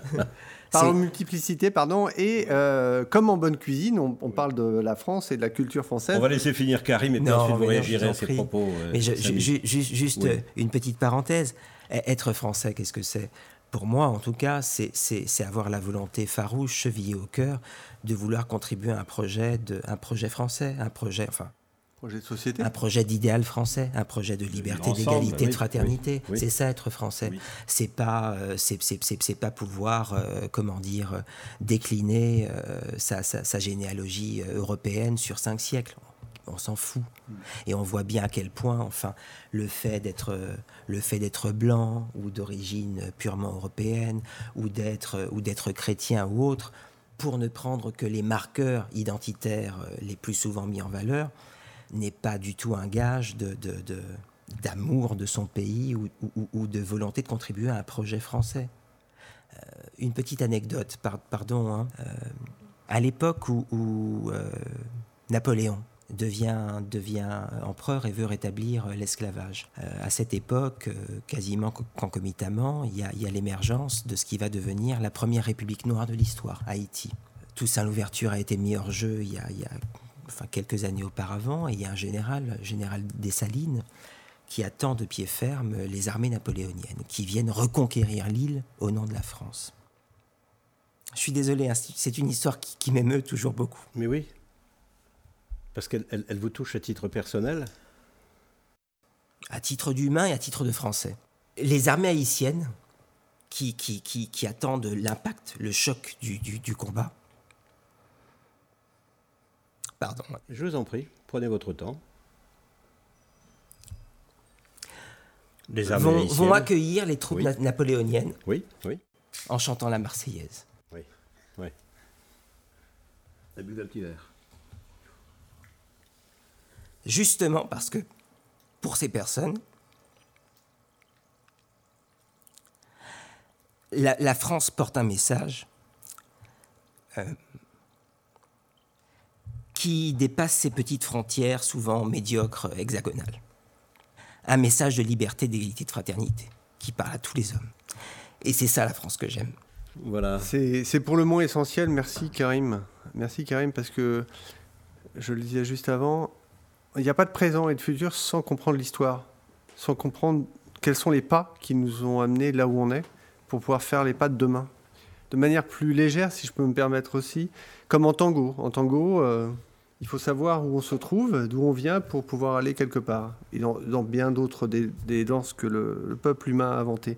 Par multiplicité, pardon. Et euh, comme en bonne cuisine, on, parle de la France et de la culture française. On va laisser finir Karim et puis ensuite vous réagirez à ses propos. Euh, mais juste une petite parenthèse. E-, être français, qu'est-ce que c'est? Pour moi, en tout cas, c'est avoir la volonté farouche, chevillée au cœur, de vouloir contribuer à un projet, de, un projet français, un projet, enfin, projet de société, un projet d'idéal français, un projet de liberté, d'égalité, de fraternité. c'est ça être français. C'est pas, euh, c'est pas pouvoir, euh, comment dire, euh, décliner sa, sa, généalogie européenne sur cinq siècles on s'en fout. Et on voit bien à quel point, enfin, le fait d'être, le fait d'être blanc ou d'origine purement européenne ou d'être, ou d'être chrétien ou autre, pour ne prendre que les marqueurs identitaires les plus souvent mis en valeur, n'est pas du tout un gage d'amour de son pays ou, de volonté de contribuer à un projet français. Euh, une petite anecdote, pardon. Hein. Euh, à l'époque où, euh, Napoléon devient, devient empereur et veut rétablir l'esclavage. à cette époque, quasiment concomitamment, il y a, a l'émergence de ce qui va devenir la première république noire de l'histoire, Haïti. Toussaint Louverture a été mis hors jeu il y a, il y a enfin, quelques années auparavant, et il y a un général, général Dessalines, qui attend de pied ferme les armées napoléoniennes, qui viennent reconquérir l'île au nom de la France. Je suis désolé, hein, c'est une histoire qui, m'émeut toujours beaucoup. Mais oui, parce qu'elle elle, vous touche à titre personnel À titre d'humain et à titre de français. Les armées haïtiennes, qui, qui, qui, attendent l'impact, le choc du, du combat. Pardon. Je vous en prie, prenez votre temps. vont, accueillir les troupes napoléoniennes oui, oui. en chantant la Marseillaise. Oui, oui. La bulle d'un petit verre. Justement parce que pour ces personnes, la, France porte un message euh, qui dépasse ces petites frontières souvent médiocres hexagonales un message de liberté, d'égalité, de fraternité, qui parle à tous les hommes. Et c'est ça la France que j'aime. Voilà. C'est pour le moins essentiel. Merci Karim. Merci Karim parce que je le disais juste avant, il n'y a pas de présent et de futur sans comprendre l'histoire, sans comprendre quels sont les pas qui nous ont amenés là où on est pour pouvoir faire les pas de demain. De manière plus légère, si je peux me permettre aussi, comme en tango. En tango, euh, il faut savoir où on se trouve, d'où on vient pour pouvoir aller quelque part. Et dans, bien d'autres des, danses que le, peuple humain a inventées.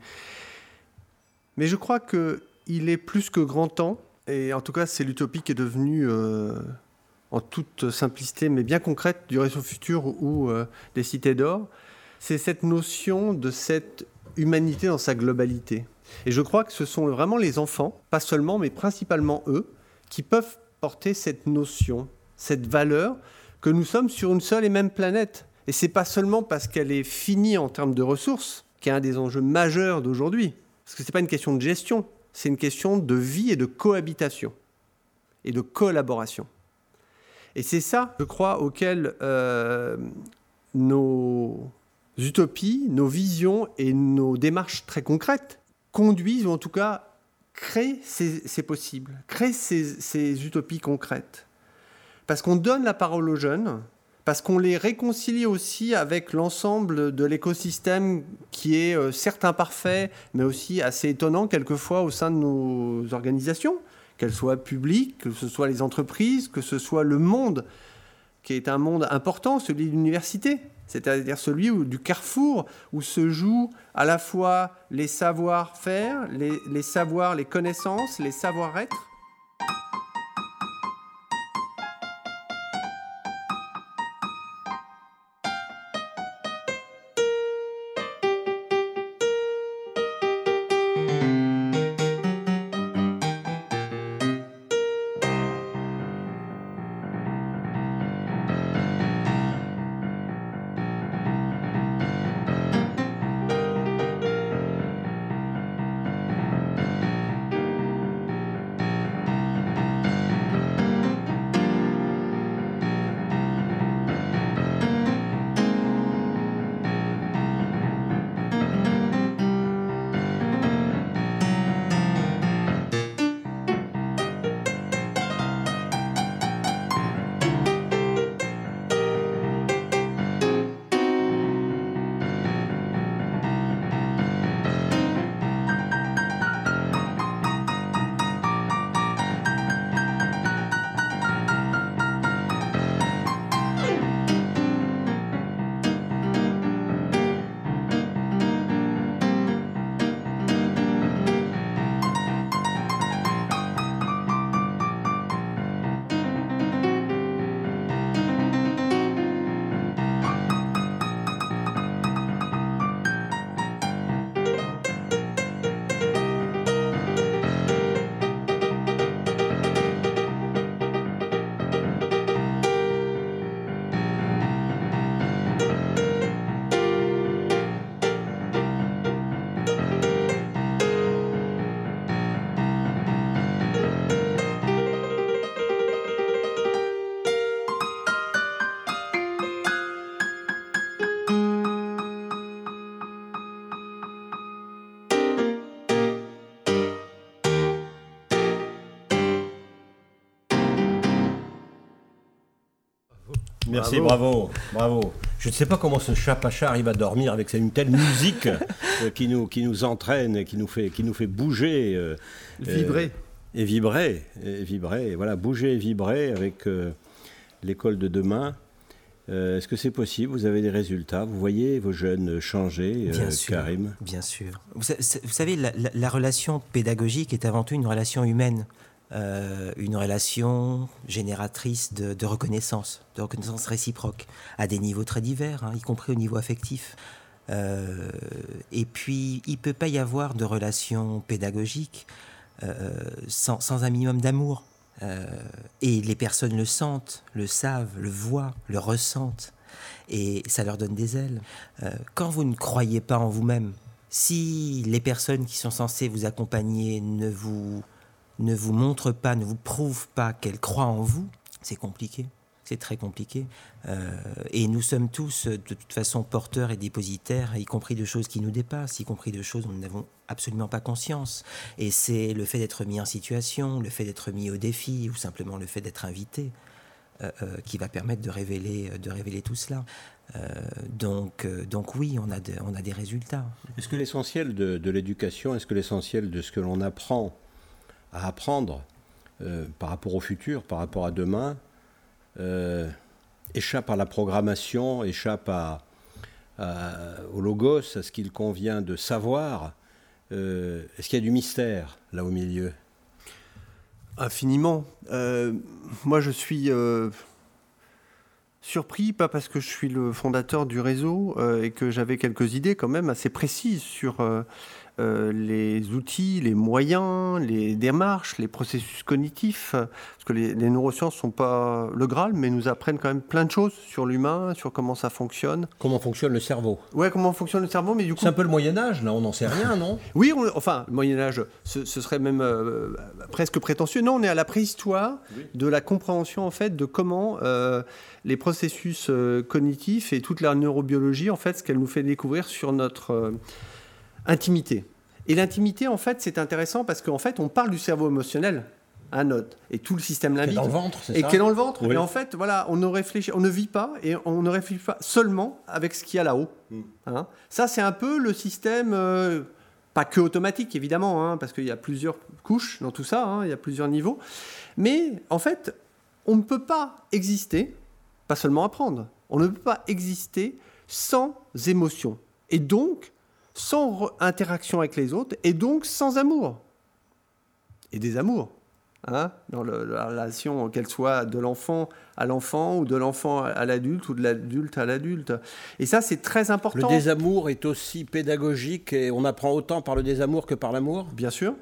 Mais je crois qu'il est plus que grand temps, et en tout cas c'est l'utopie qui est devenue, euh, en toute simplicité, mais bien concrète, du réseau futur ou euh, des cités d'or, c'est cette notion de cette humanité dans sa globalité. Et je crois que ce sont vraiment les enfants, pas seulement, mais principalement eux, qui peuvent porter cette notion cette valeur que nous sommes sur une seule et même planète. Et c'est pas seulement parce qu'elle est finie en termes de ressources, qui est un des enjeux majeurs d'aujourd'hui. Parce que ce n'est pas une question de gestion, c'est une question de vie et de cohabitation et de collaboration. Et c'est ça, je crois, auquel euh, nos utopies, nos visions et nos démarches très concrètes conduisent, ou en tout cas créent ces, possibles, créent ces utopies concrètes. Parce qu'on donne la parole aux jeunes, parce qu'on les réconcilie aussi avec l'ensemble de l'écosystème qui est euh, certes imparfait, mais aussi assez étonnant quelquefois au sein de nos organisations, qu'elles soient publiques, que ce soit les entreprises, que ce soit le monde, qui est un monde important, celui de l'université, c'est-à-dire celui du carrefour où se jouent à la fois les savoir-faire, les, les savoirs, les connaissances, les savoir-être Merci, bravo. bravo, Je ne sais pas comment ce chat Pacha arrive à dormir avec une telle musique euh, qui, nous, qui nous entraîne, qui nous fait, qui nous fait bouger. Euh, vibrer. et vibrer. Et vibrer. voilà, bouger et vibrer avec l'école de demain. Est-ce que c'est possible? Vous avez des résultats? Vous voyez vos jeunes changer, bien sûr, Karim? Bien sûr. Vous, savez, la, relation pédagogique est avant tout une relation humaine. Euh, une relation génératrice de, reconnaissance, de reconnaissance réciproque, à des niveaux très divers, hein, y compris au niveau affectif. Euh, et puis, il ne peut pas y avoir de relation pédagogique euh, sans, un minimum d'amour. et les personnes le sentent, le savent, le voient, le ressentent. Et ça leur donne des ailes. quand vous ne croyez pas en vous-même, si les personnes qui sont censées vous accompagner ne vous ne vous montre pas, ne vous prouve pas qu'elle croit en vous, c'est compliqué. C'est très compliqué. Euh, et nous sommes tous, de toute façon, porteurs et dépositaires, y compris de choses qui nous dépassent, y compris de choses dont nous n'avons absolument pas conscience. Et c'est le fait d'être mis en situation, le fait d'être mis au défi, ou simplement le fait d'être invité, euh, euh, qui va permettre de révéler, de révéler tout cela. donc, donc oui, on a, on a des résultats. Est-ce que l'essentiel de, de l'éducation, est-ce que l'essentiel de ce que l'on apprend à apprendre euh, par rapport au futur, par rapport à demain, euh, échappe à la programmation, échappe à, au logos, à ce qu'il convient de savoir. Euh, est-ce qu'il y a du mystère là au milieu? Infiniment. moi, je suis surpris, pas parce que je suis le fondateur du réseau et que j'avais quelques idées quand même assez précises sur les outils, les moyens, les démarches, les processus cognitifs, parce que les, neurosciences ne sont pas le Graal, mais nous apprennent quand même plein de choses sur l'humain, sur comment ça fonctionne. Comment fonctionne le cerveau Ouais, comment fonctionne le cerveau, mais du coup... C'est un peu le Moyen-Âge, là, on n'en sait rien, non? Oui, enfin, le Moyen-Âge, ce, serait même euh, presque prétentieux. Non, on est à la préhistoire de la compréhension, en fait, de comment euh, les processus cognitifs et toute la neurobiologie, en fait, ce qu'elle nous fait découvrir sur notre intimité. Et l'intimité, en fait, c'est intéressant parce qu'en fait, on parle du cerveau émotionnel un note et tout le système limbique. Qui est dans le ventre, c'est ça Et qui est dans le ventre. Et en fait, voilà, on ne réfléchit, on ne vit pas et on ne réfléchit pas seulement avec ce qu'il y a là-haut. Hmm. Hein. ça, c'est un peu le système, euh, pas que automatique évidemment, hein, parce qu'il y a plusieurs couches dans tout ça, hein, il y a plusieurs niveaux. Mais en fait, on ne peut pas exister, pas seulement apprendre, on ne peut pas exister sans émotion. Et donc, sans interaction avec les autres et donc sans amour. Et des amours. Hein, dans la relation, qu'elle soit de l'enfant à l'enfant ou de l'enfant à l'adulte ou de l'adulte à l'adulte. Et ça, c'est très important. Le désamour est aussi pédagogique et on apprend autant par le désamour que par l'amour? Bien sûr.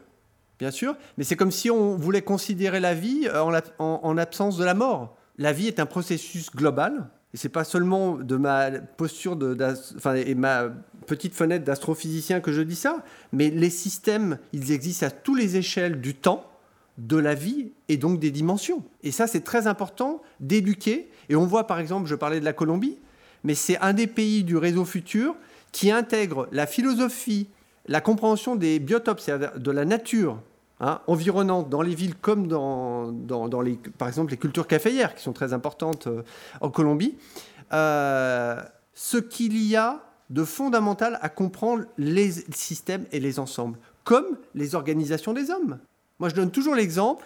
Bien sûr, mais c'est comme si on voulait considérer la vie en, en, en absence de la mort. La vie est un processus global, et c'est pas seulement de ma posture de, enfin, et ma petite fenêtre d'astrophysicien que je dis ça, mais les systèmes, ils existent à toutes les échelles du temps, de la vie et donc des dimensions. Et ça, c'est très important d'éduquer. Et on voit par exemple, je parlais de la Colombie, mais c'est un des pays du réseau futur qui intègre la philosophie, la compréhension des biotopes, c'est-à-dire de la nature hein, environnante dans les villes comme dans, dans, les, par exemple les cultures caféières qui sont très importantes euh, en Colombie. Euh, ce qu'il y a de fondamental à comprendre les systèmes et les ensembles, comme les organisations des hommes. Moi, je donne toujours l'exemple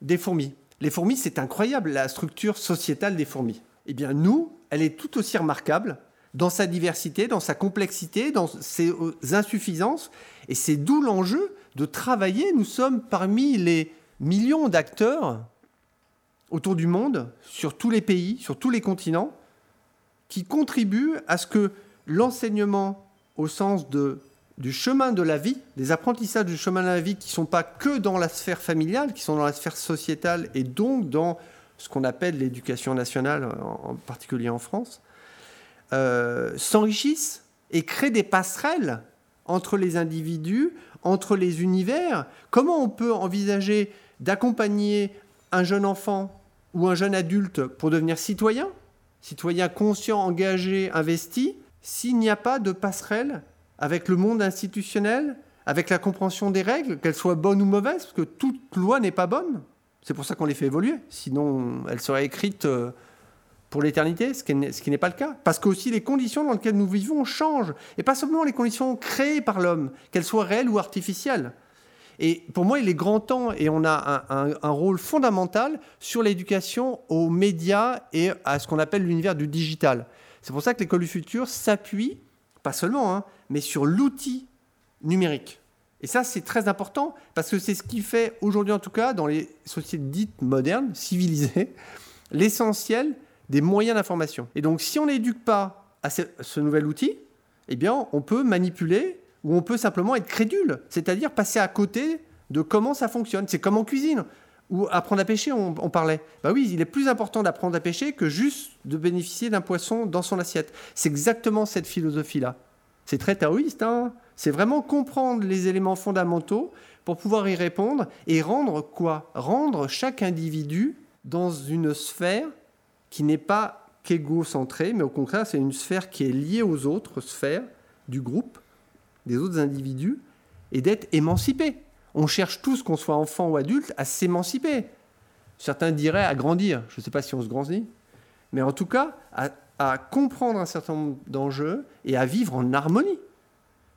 des fourmis. Les fourmis, c'est incroyable, la structure sociétale des fourmis. Eh bien, nous, elle est tout aussi remarquable dans sa diversité, dans sa complexité, dans ses euh, insuffisances. Et c'est d'où l'enjeu de travailler. Nous sommes parmi les millions d'acteurs autour du monde, sur tous les pays, sur tous les continents, qui contribuent à ce que l'enseignement au sens de, du chemin de la vie, des apprentissages du chemin de la vie qui ne sont pas que dans la sphère familiale, qui sont dans la sphère sociétale et donc dans ce qu'on appelle l'éducation nationale, en, particulier en France, euh, s'enrichissent et créent des passerelles entre les individus, entre les univers. Comment on peut envisager d'accompagner un jeune enfant ou un jeune adulte pour devenir citoyen, citoyen conscient, engagé, investi, s'il n'y a pas de passerelle avec le monde institutionnel, avec la compréhension des règles, qu'elles soient bonnes ou mauvaises, parce que toute loi n'est pas bonne. C'est pour ça qu'on les fait évoluer. Sinon, elle serait écrite euh, pour l'éternité, ce qui n'est pas le cas. Parce que aussi les conditions dans lesquelles nous vivons changent. Et pas seulement les conditions créées par l'homme, qu'elles soient réelles ou artificielles. Et pour moi, il est grand temps, et on a un, rôle fondamental sur l'éducation aux médias et à ce qu'on appelle l'univers du digital. C'est pour ça que l'école du futur s'appuie, pas seulement, hein, mais sur l'outil numérique. Et ça, c'est très important, parce que c'est ce qui fait aujourd'hui, en tout cas, dans les sociétés dites modernes, civilisées, l'essentiel des moyens d'information. Et donc, si on n'éduque pas à ce, nouvel outil, eh bien, on peut manipuler ou on peut simplement être crédule, c'est-à-dire passer à côté de comment ça fonctionne. C'est comme en cuisine ou apprendre à pêcher, on, parlait. Bah oui, il est plus important d'apprendre à pêcher que juste de bénéficier d'un poisson dans son assiette. C'est exactement cette philosophie-là. C'est très taoïste, hein c'est vraiment comprendre les éléments fondamentaux pour pouvoir y répondre et rendre quoi? Rendre chaque individu dans une sphère qui n'est pas qu'égocentrée, mais au contraire, c'est une sphère qui est liée aux autres sphères du groupe, des autres individus, et d'être émancipé. On cherche tous, qu'on soit enfant ou adulte, à s'émanciper. Certains diraient à grandir. Je ne sais pas si on se grandit. Mais en tout cas, à, comprendre un certain nombre d'enjeux et à vivre en harmonie.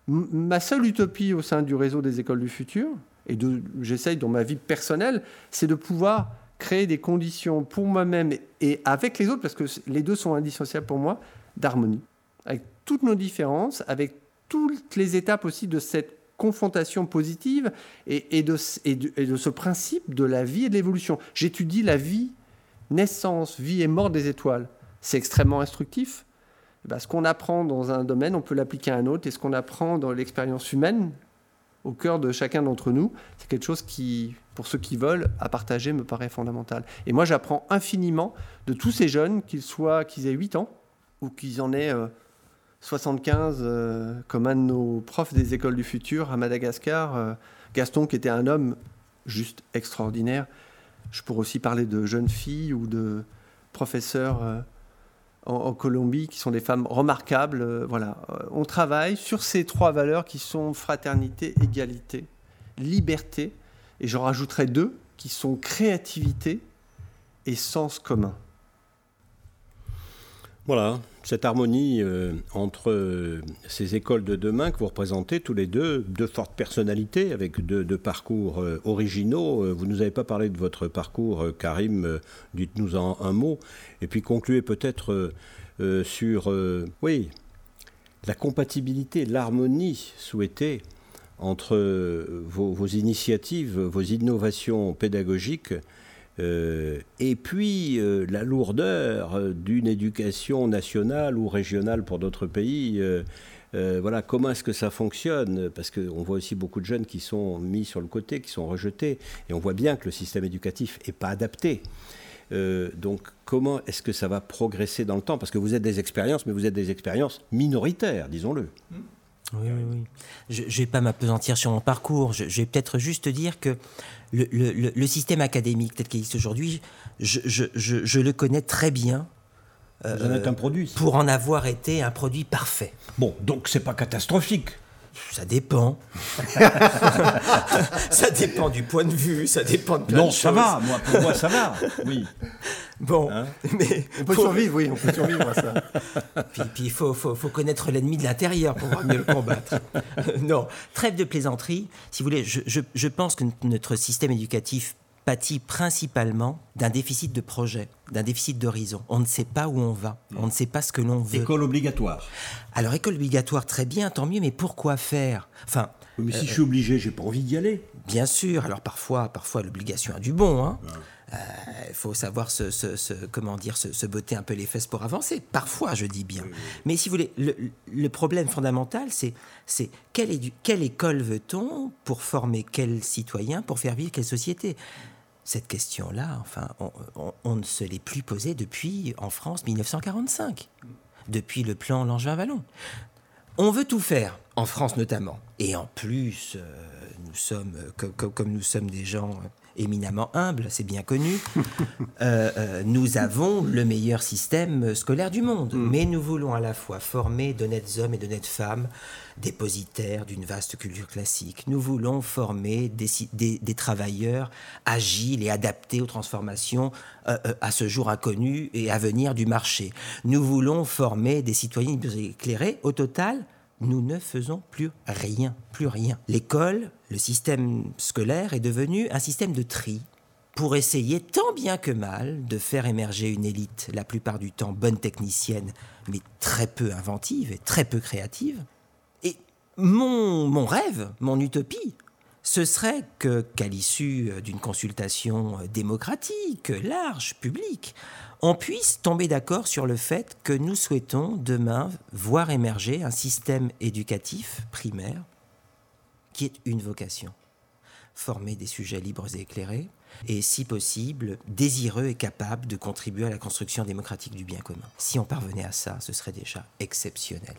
ma seule utopie au sein du réseau des écoles du futur, et j'essaye dans ma vie personnelle, c'est de pouvoir créer des conditions pour moi-même et avec les autres, parce que les deux sont indissociables pour moi, d'harmonie. Avec toutes nos différences, avec toutes les étapes aussi de cette confrontation positive et, de, ce principe de la vie et de l'évolution. J'étudie la vie, naissance, vie et mort des étoiles. C'est extrêmement instructif. Ben, ce qu'on apprend dans un domaine, on peut l'appliquer à un autre. Et ce qu'on apprend dans l'expérience humaine, au cœur de chacun d'entre nous, c'est quelque chose qui, pour ceux qui veulent, à partager me paraît fondamental. Et moi, j'apprends infiniment de tous ces jeunes, qu'ils soient, qu'ils aient 8 ans ou qu'ils en aient 75, euh, euh, comme un de nos profs des écoles du futur à Madagascar, euh, Gaston, qui était un homme juste extraordinaire. Je pourrais aussi parler de jeunes filles ou de professeurs en, Colombie, qui sont des femmes remarquables. Euh, voilà, euh, on travaille sur ces trois valeurs qui sont fraternité, égalité, liberté, et j'en rajouterai deux qui sont créativité et sens commun. Voilà, cette harmonie euh, entre ces écoles de demain que vous représentez tous les deux, deux fortes personnalités avec deux, parcours originaux. vous ne nous avez pas parlé de votre parcours, Karim, dites-nous en un mot. Et puis concluez peut-être sur oui, la compatibilité, l'harmonie souhaitée entre vos, initiatives, vos innovations pédagogiques euh, et puis euh, la lourdeur d'une éducation nationale ou régionale pour d'autres pays. Euh, voilà, comment est-ce que ça fonctionne? Parce qu'on voit aussi beaucoup de jeunes qui sont mis sur le côté, qui sont rejetés, et on voit bien que le système éducatif n'est pas adapté. donc comment est-ce que ça va progresser dans le temps? Parce que vous êtes des expériences, mais vous êtes des expériences minoritaires, disons-le. Oui, oui, oui. Je ne vais pas m'apesantir sur mon parcours. Je, je vais peut-être juste dire que le, système académique tel qu'il existe aujourd'hui, je, le connais très bien. Vous en êtes un produit. Pour en avoir été un produit parfait. Bon, donc c'est pas catastrophique. Ça dépend. ça dépend du point de vue, ça dépend de plein Non, ça va, moi, pour moi, ça va. Oui. Bon, hein mais on peut survivre, oui, on peut survivre à ça. Puis il faut, faut, faut, connaître l'ennemi de l'intérieur pour mieux le combattre. non, trêve de plaisanterie. Si vous voulez, je, je, je pense que notre système éducatif pâtit principalement d'un déficit de projet, d'un déficit d'horizon. On ne sait pas où on va, on ne sait pas ce que l'on veut. École obligatoire. Alors école obligatoire, très bien, tant mieux, mais pourquoi faire? Enfin. Mais si je suis obligé, j'ai pas envie d'y aller. Bien sûr. Alors parfois, parfois l'obligation a du bon. Hein. Il euh, faut savoir se, comment dire, se, botter un peu les fesses pour avancer. Parfois, je dis bien. Mais si vous voulez, le, problème fondamental, c'est, c'est quelle, quelle école veut-on pour former quel citoyen, pour faire vivre quelle société? Cette question-là, enfin, on, ne se l'est plus posée depuis, en France, 1945, depuis le plan Langevin-Vallon. On veut tout faire, en France notamment. Et en plus, euh, nous sommes, comme, nous sommes des gens éminemment humble, c'est bien connu, euh, euh, nous avons le meilleur système scolaire du monde. Mm. Mais nous voulons à la fois former d'honnêtes hommes et d'honnêtes femmes, dépositaires d'une vaste culture classique. Nous voulons former des, travailleurs agiles et adaptés aux transformations euh, à ce jour inconnues et à venir du marché. Nous voulons former des citoyens éclairés. Au total, nous ne faisons plus rien, plus rien. L'école, le système scolaire est devenu un système de tri pour essayer tant bien que mal de faire émerger une élite, la plupart du temps bonne technicienne, mais très peu inventive et très peu créative. Et mon, rêve, mon utopie, ce serait que, qu'à l'issue d'une consultation démocratique, large, publique, on puisse tomber d'accord sur le fait que nous souhaitons demain voir émerger un système éducatif primaire qui est une vocation. Former des sujets libres et éclairés, et si possible, désireux et capables de contribuer à la construction démocratique du bien commun. Si on parvenait à ça, ce serait déjà exceptionnel.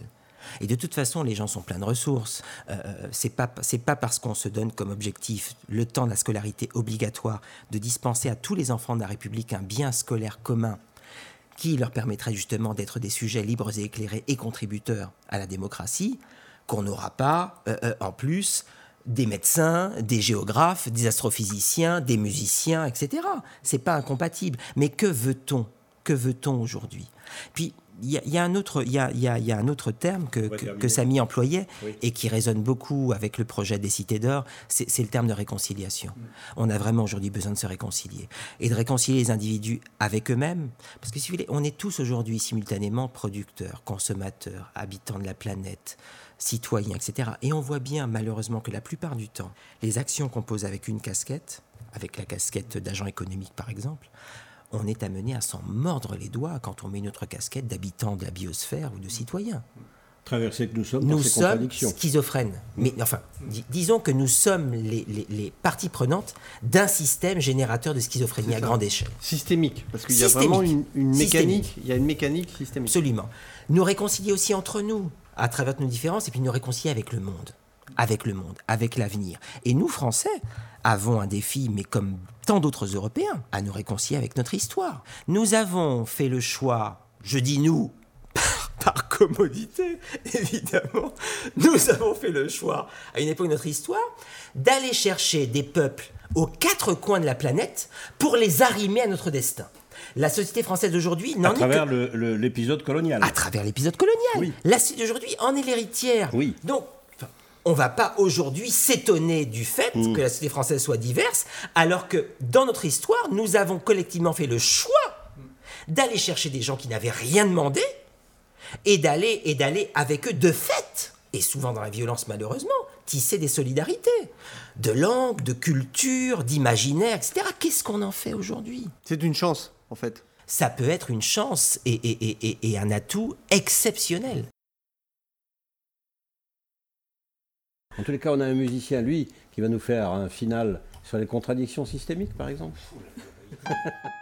Et de toute façon, les gens sont pleins de ressources. Euh, euh c'est pas pas parce qu'on se donne comme objectif le temps de la scolarité obligatoire de dispenser à tous les enfants de la République un bien scolaire commun qui leur permettrait justement d'être des sujets libres et éclairés et contributeurs à la démocratie, qu'on n'aura pas euh, euh, en plus des médecins, des géographes, des astrophysiciens, des musiciens, etc. C'est pas incompatible. Mais que veut-on? Que veut-on aujourd'hui? Puis il y, a un autre, il y a, un autre terme que, que, Samy employait et qui résonne beaucoup avec le projet des cités d'or, c'est le terme de réconciliation. Mm. On a vraiment aujourd'hui besoin de se réconcilier et de réconcilier les individus avec eux-mêmes, parce que si vous voulez, on est tous aujourd'hui simultanément producteurs, consommateurs, habitants de la planète, citoyens, etc. Et on voit bien malheureusement que la plupart du temps, les actions qu'on pose avec une casquette, avec la casquette d'agent économique par exemple, on est amené à s'en mordre les doigts quand on met notre casquette d'habitant de la biosphère ou de citoyen. Traversé que nous sommes nous sommes schizophrènes. Mais enfin, disons que nous sommes les, parties prenantes d'un système générateur de schizophrénie à grande échelle. Systémique, parce qu'il y a vraiment une, mécanique. Il y a une mécanique systémique. Absolument. Nous réconcilier aussi entre nous, à travers nos différences, et puis nous réconcilier avec le monde, avec le monde, avec l'avenir. Et nous, Français, avons un défi, mais comme tant d'autres Européens, à nous réconcilier avec notre histoire. Nous avons fait le choix, je dis nous, par, commodité, évidemment, nous avons fait le choix, à une époque de notre histoire, d'aller chercher des peuples aux quatre coins de la planète pour les arrimer à notre destin. La société française d'aujourd'hui n'en À travers l'épisode colonial. À travers l'épisode colonial. La société d'aujourd'hui en est l'héritière. Oui. Donc, on va pas aujourd'hui s'étonner du fait mm. que la société française soit diverse, alors que dans notre histoire, nous avons collectivement fait le choix d'aller chercher des gens qui n'avaient rien demandé et d'aller et d'aller avec eux de fait, et souvent dans la violence malheureusement, tisser des solidarités, de langue, de culture, d'imaginaire, etc. Qu'est-ce qu'on en fait aujourd'hui? C'est une chance, en fait. Ça peut être une chance et, et un atout exceptionnel. En tous les cas, on a un musicien, lui, qui va nous faire un final sur les contradictions systémiques, par exemple.